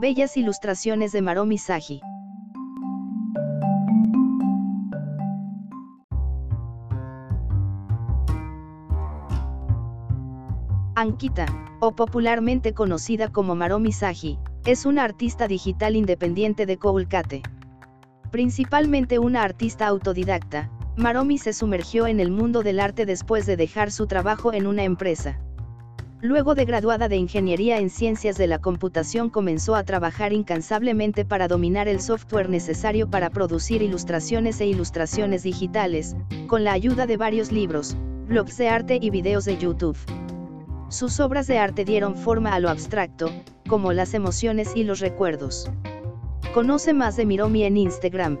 Bellas ilustraciones de Maromi Saji. Ankita, o popularmente conocida como Maromi Saji, es una artista digital independiente de Kolkata. Principalmente una artista autodidacta, Maromi se sumergió en el mundo del arte después de dejar su trabajo en una empresa. Luego de graduada de Ingeniería en Ciencias de la Computación comenzó a trabajar incansablemente para dominar el software necesario para producir ilustraciones e ilustraciones digitales, con la ayuda de varios libros, blogs de arte y videos de YouTube. Sus obras de arte dieron forma a lo abstracto, como las emociones y los recuerdos. Conoce más de Miromi en Instagram.